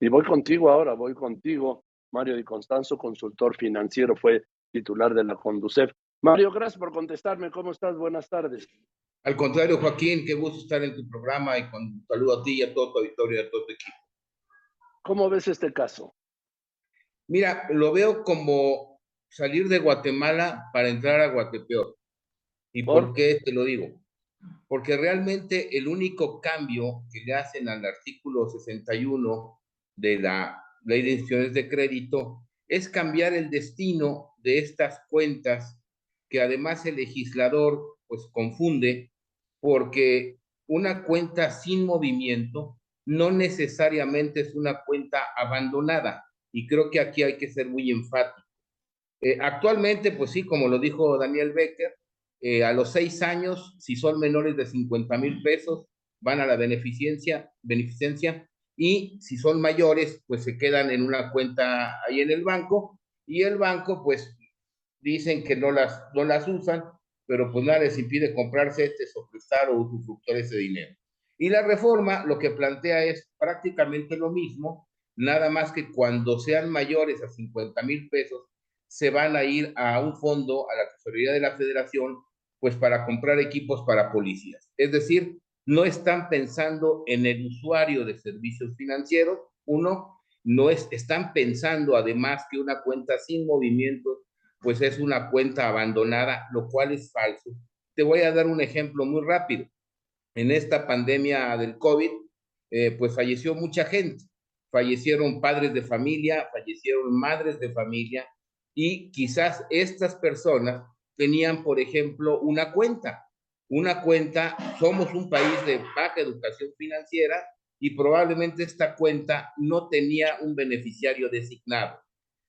Y voy contigo ahora, voy contigo. Mario Di Constanzo, consultor financiero, fue titular de la Conducef. Mario, gracias por contestarme. ¿Cómo estás? Buenas tardes. Al contrario, Joaquín, qué gusto estar en tu programa y con saludo a ti y a todo tu auditorio y a todo tu equipo. ¿Cómo ves este caso? Mira, lo veo como salir de Guatemala para entrar a Guatepeor. ¿Y por qué te lo digo? Porque realmente el único cambio que le hacen al artículo 61 de la ley de instituciones de crédito es cambiar el destino de estas cuentas que además el legislador pues confunde porque una cuenta sin movimiento no necesariamente es una cuenta abandonada y creo que aquí hay que ser muy enfático. Eh, actualmente, pues sí, como lo dijo Daniel Becker, eh, a los seis años, si son menores de 50 mil pesos, van a la beneficencia, beneficencia y si son mayores, pues se quedan en una cuenta ahí en el banco y el banco, pues dicen que no las, no las usan, pero pues nada les impide comprarse este o prestar o usufructuar ese dinero. Y la reforma lo que plantea es prácticamente lo mismo, nada más que cuando sean mayores a 50 mil pesos, se van a ir a un fondo, a la tesorería de la federación, pues para comprar equipos para policías. Es decir, no están pensando en el usuario de servicios financieros, uno, no es, están pensando además que una cuenta sin movimiento, pues es una cuenta abandonada, lo cual es falso. Te voy a dar un ejemplo muy rápido. En esta pandemia del COVID, eh, pues falleció mucha gente. Fallecieron padres de familia, fallecieron madres de familia y quizás estas personas tenían, por ejemplo, una cuenta una cuenta, somos un país de baja educación financiera y probablemente esta cuenta no tenía un beneficiario designado.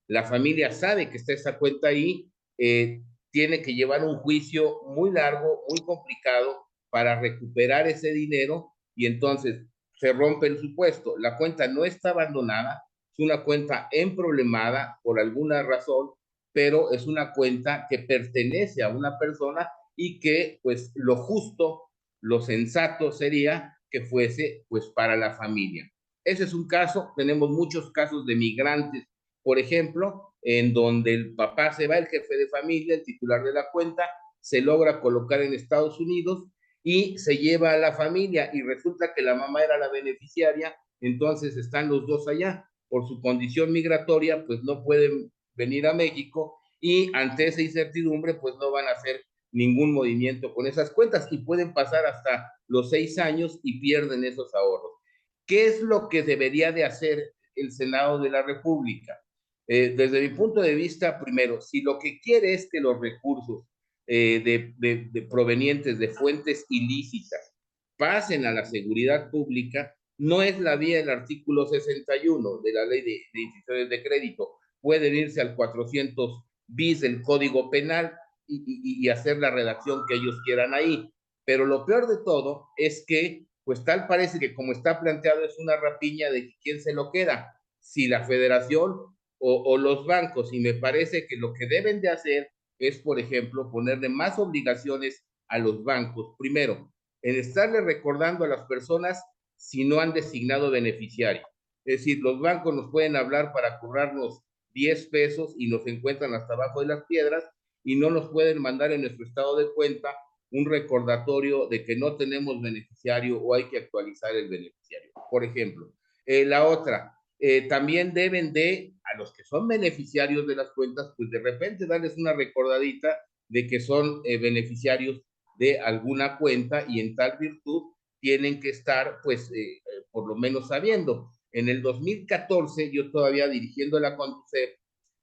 La familia sabe que está esa cuenta ahí, eh, tiene que llevar un juicio muy largo, muy complicado para recuperar ese dinero y entonces se rompe el supuesto. La cuenta no está abandonada, es una cuenta emproblemada por alguna razón, pero es una cuenta que pertenece a una persona y que pues lo justo, lo sensato sería que fuese pues para la familia. Ese es un caso, tenemos muchos casos de migrantes, por ejemplo, en donde el papá se va, el jefe de familia, el titular de la cuenta, se logra colocar en Estados Unidos y se lleva a la familia y resulta que la mamá era la beneficiaria, entonces están los dos allá. Por su condición migratoria, pues no pueden venir a México y ante esa incertidumbre, pues no van a ser ningún movimiento con esas cuentas y pueden pasar hasta los seis años y pierden esos ahorros. ¿Qué es lo que debería de hacer el Senado de la República? Eh, desde mi punto de vista, primero, si lo que quiere es que los recursos eh, de, provenientes de fuentes ilícitas pasen a la seguridad pública, no es la vía del artículo 61 de la ley de, de instituciones de crédito. Pueden irse al 400 bis del Código Penal y, hacer la redacción que ellos quieran ahí. Pero lo peor de todo es que, pues tal parece que como está planteado es una rapiña de quién se lo queda, si la federación o, los bancos. Y me parece que lo que deben de hacer es, por ejemplo, ponerle más obligaciones a los bancos. Primero, en estarle recordando a las personas si no han designado beneficiario. Es decir, los bancos nos pueden hablar para cobrarnos 10 pesos y nos encuentran hasta abajo de las piedras y no nos pueden mandar en nuestro estado de cuenta un recordatorio de que no tenemos beneficiario o hay que actualizar el beneficiario. Por ejemplo, eh, la otra, eh, también deben de, a los que son beneficiarios de las cuentas, pues de repente darles una recordadita de que son eh, beneficiarios de alguna cuenta y en tal virtud tienen que estar, pues, por lo menos sabiendo. En el 2014, yo todavía dirigiendo la Conducef,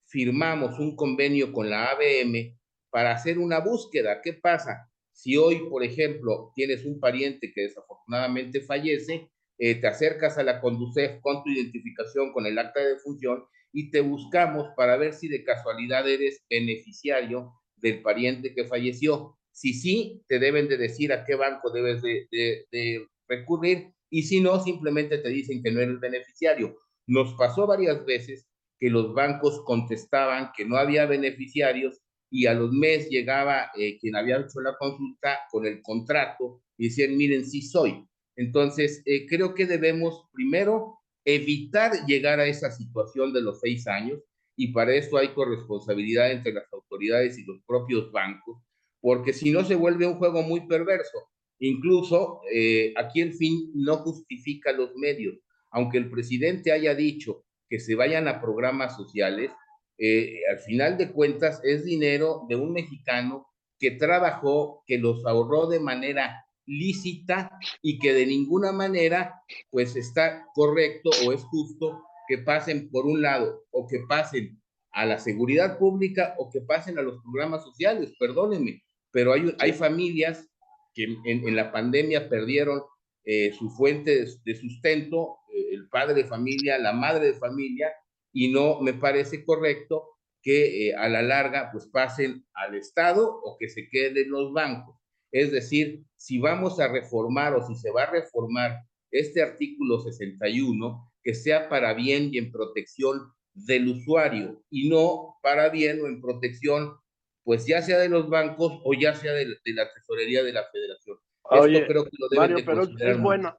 firmamos un convenio con la ABM para hacer una búsqueda. ¿Qué pasa? Si hoy, por ejemplo, tienes un pariente que desafortunadamente fallece, eh, te acercas a la Conducef con tu identificación, con el acta de defunción y te buscamos para ver si de casualidad eres beneficiario del pariente que falleció. Si sí, te deben de decir a qué banco debes de, de recurrir y si no, simplemente te dicen que no eres beneficiario. Nos pasó varias veces que los bancos contestaban que no había beneficiarios y a los meses llegaba eh, quien había hecho la consulta con el contrato y decían, miren, sí soy. Entonces, eh, creo que debemos primero evitar llegar a esa situación de los seis años y para eso hay corresponsabilidad entre las autoridades y los propios bancos, porque si no se vuelve un juego muy perverso. Incluso eh, aquí el fin no justifica los medios. Aunque el presidente haya dicho que se vayan a programas sociales, eh, al final de cuentas es dinero de un mexicano que trabajó, que los ahorró de manera lícita y que de ninguna manera pues está correcto o es justo que pasen por un lado o que pasen a la seguridad pública o que pasen a los programas sociales, perdónenme, pero hay, hay familias que en, la pandemia perdieron eh, su fuente de, sustento, eh, el padre de familia, la madre de familia, y no me parece correcto que eh, a la larga pues pasen al Estado o que se queden en los bancos. Es decir, si vamos a reformar o si se va a reformar este artículo 61, que sea para bien y en protección del usuario y no para bien o en protección, pues ya sea de los bancos o ya sea de, la tesorería de la federación. Oye, creo que lo Mario, pero es buena,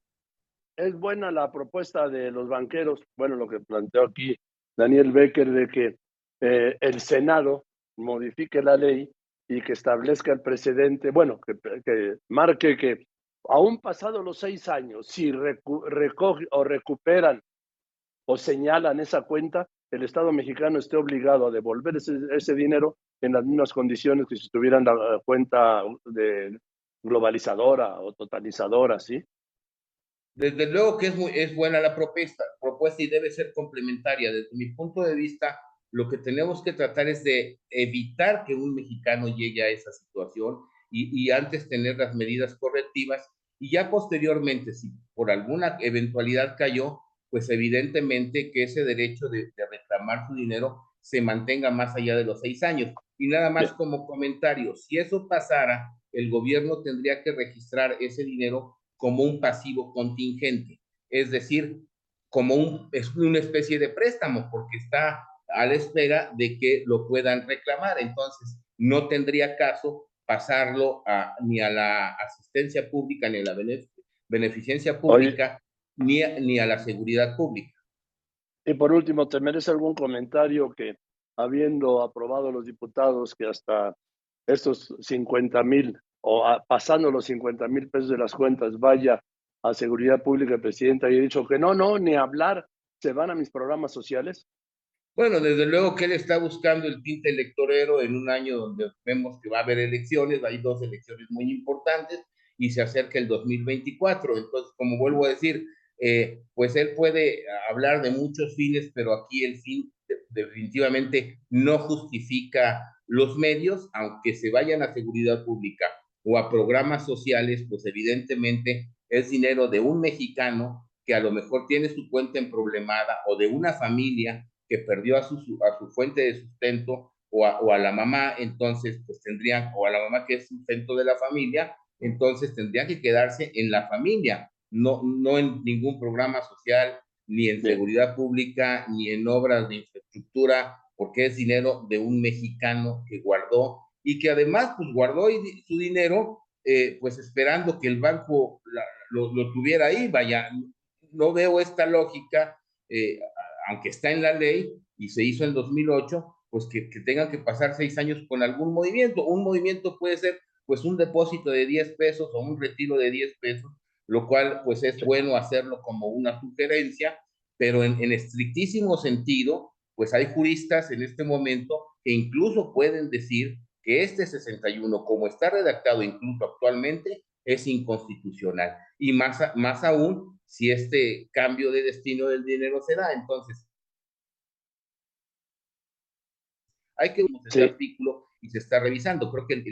es buena la propuesta de los banqueros, bueno, lo que planteó aquí Daniel Becker de que eh, el Senado modifique la ley y que establezca el precedente, bueno, que, que marque que aún pasados los seis años, si recoge o recuperan o señalan esa cuenta, el Estado mexicano esté obligado a devolver ese, dinero en las mismas condiciones que si tuvieran la cuenta de globalizadora o totalizadora, ¿sí? Desde luego que es, muy, es buena la propuesta, propuesta y debe ser complementaria. Desde mi punto de vista, lo que tenemos que tratar es de evitar que un mexicano llegue a esa situación y, y antes tener las medidas correctivas y ya posteriormente, si por alguna eventualidad cayó, pues evidentemente que ese derecho de, reclamar su dinero se mantenga más allá de los seis años. Y nada más como comentario, si eso pasara, el gobierno tendría que registrar ese dinero como un pasivo contingente, es decir, como un, es una especie de préstamo, porque está a la espera de que lo puedan reclamar. Entonces, no tendría caso pasarlo a, ni a la asistencia pública ni a la beneficencia pública, ni a, ni a la seguridad pública. Y por último, ¿te merece algún comentario que habiendo aprobado los diputados que hasta estos 50 mil o pasando los 50 mil pesos de las cuentas vaya a seguridad pública, el presidente haya dicho que no, no, ni hablar, se van a mis programas sociales? Bueno, desde luego que él está buscando el tinte electorero en un año donde vemos que va a haber elecciones, hay dos elecciones muy importantes y se acerca el 2024. Entonces, como vuelvo a decir, eh, pues él puede hablar de muchos fines, pero aquí el fin definitivamente no justifica los medios, aunque se vayan a seguridad pública o a programas sociales, pues evidentemente es dinero de un mexicano que a lo mejor tiene su cuenta en problemada o de una familia que perdió a su, a su fuente de sustento o a, o a la mamá, entonces pues tendrían, o a la mamá que es sustento de la familia, entonces tendrían que quedarse en la familia no, no en ningún programa social, ni en seguridad pública, ni en obras de infraestructura, porque es dinero de un mexicano que guardó y que además pues guardó su dinero eh, pues esperando que el banco lo, tuviera ahí. Vaya, no veo esta lógica, eh, aunque está en la ley y se hizo en 2008, pues que, que tengan que pasar seis años con algún movimiento. Un movimiento puede ser pues un depósito de 10 pesos o un retiro de 10 pesos lo cual pues es bueno hacerlo como una sugerencia, pero en, estrictísimo sentido, pues hay juristas en este momento que incluso pueden decir que este 61, como está redactado incluso actualmente, es inconstitucional. Y más, más aún si este cambio de destino del dinero se da. Entonces, hay que usar este artículo y se está revisando. Creo que el,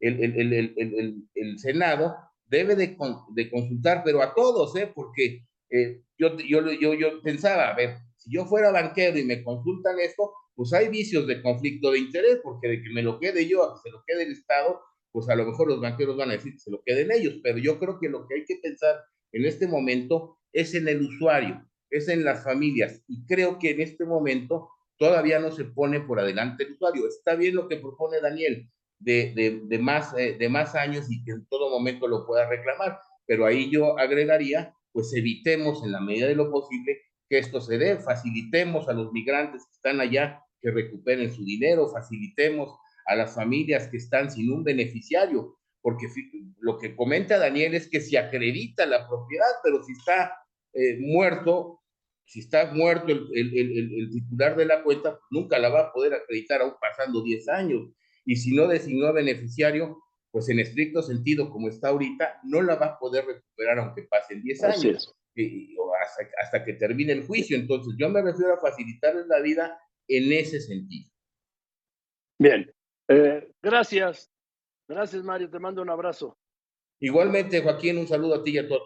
el, el, el Senado debe de, de, consultar, pero a todos, ¿eh? porque eh, yo, yo, yo, yo pensaba, a ver, si yo fuera banquero y me consultan esto, pues hay vicios de conflicto de interés, porque de que me lo quede yo a que se lo quede el Estado, pues a lo mejor los banqueros van a decir que se lo queden ellos, pero yo creo que lo que hay que pensar en este momento es en el usuario, es en las familias, y creo que en este momento todavía no se pone por adelante el usuario. Está bien lo que propone Daniel, de, de, más, eh, de más años y que en todo momento lo pueda reclamar. Pero ahí yo agregaría, pues evitemos en la medida de lo posible que esto se dé, facilitemos a los migrantes que están allá que recuperen su dinero, facilitemos a las familias que están sin un beneficiario, porque lo que comenta Daniel es que se acredita la propiedad, pero si está eh, muerto, si está muerto el, el, titular de la cuenta, nunca la va a poder acreditar aún pasando 10 años. Y si no designó a beneficiario, pues en estricto sentido, como está ahorita, no la va a poder recuperar aunque pasen 10 años, o hasta, que termine el juicio. Entonces, yo me refiero a facilitarles la vida en ese sentido. Bien, eh, gracias. Gracias, Mario. Te mando un abrazo. Igualmente, Joaquín, un saludo a ti y a todo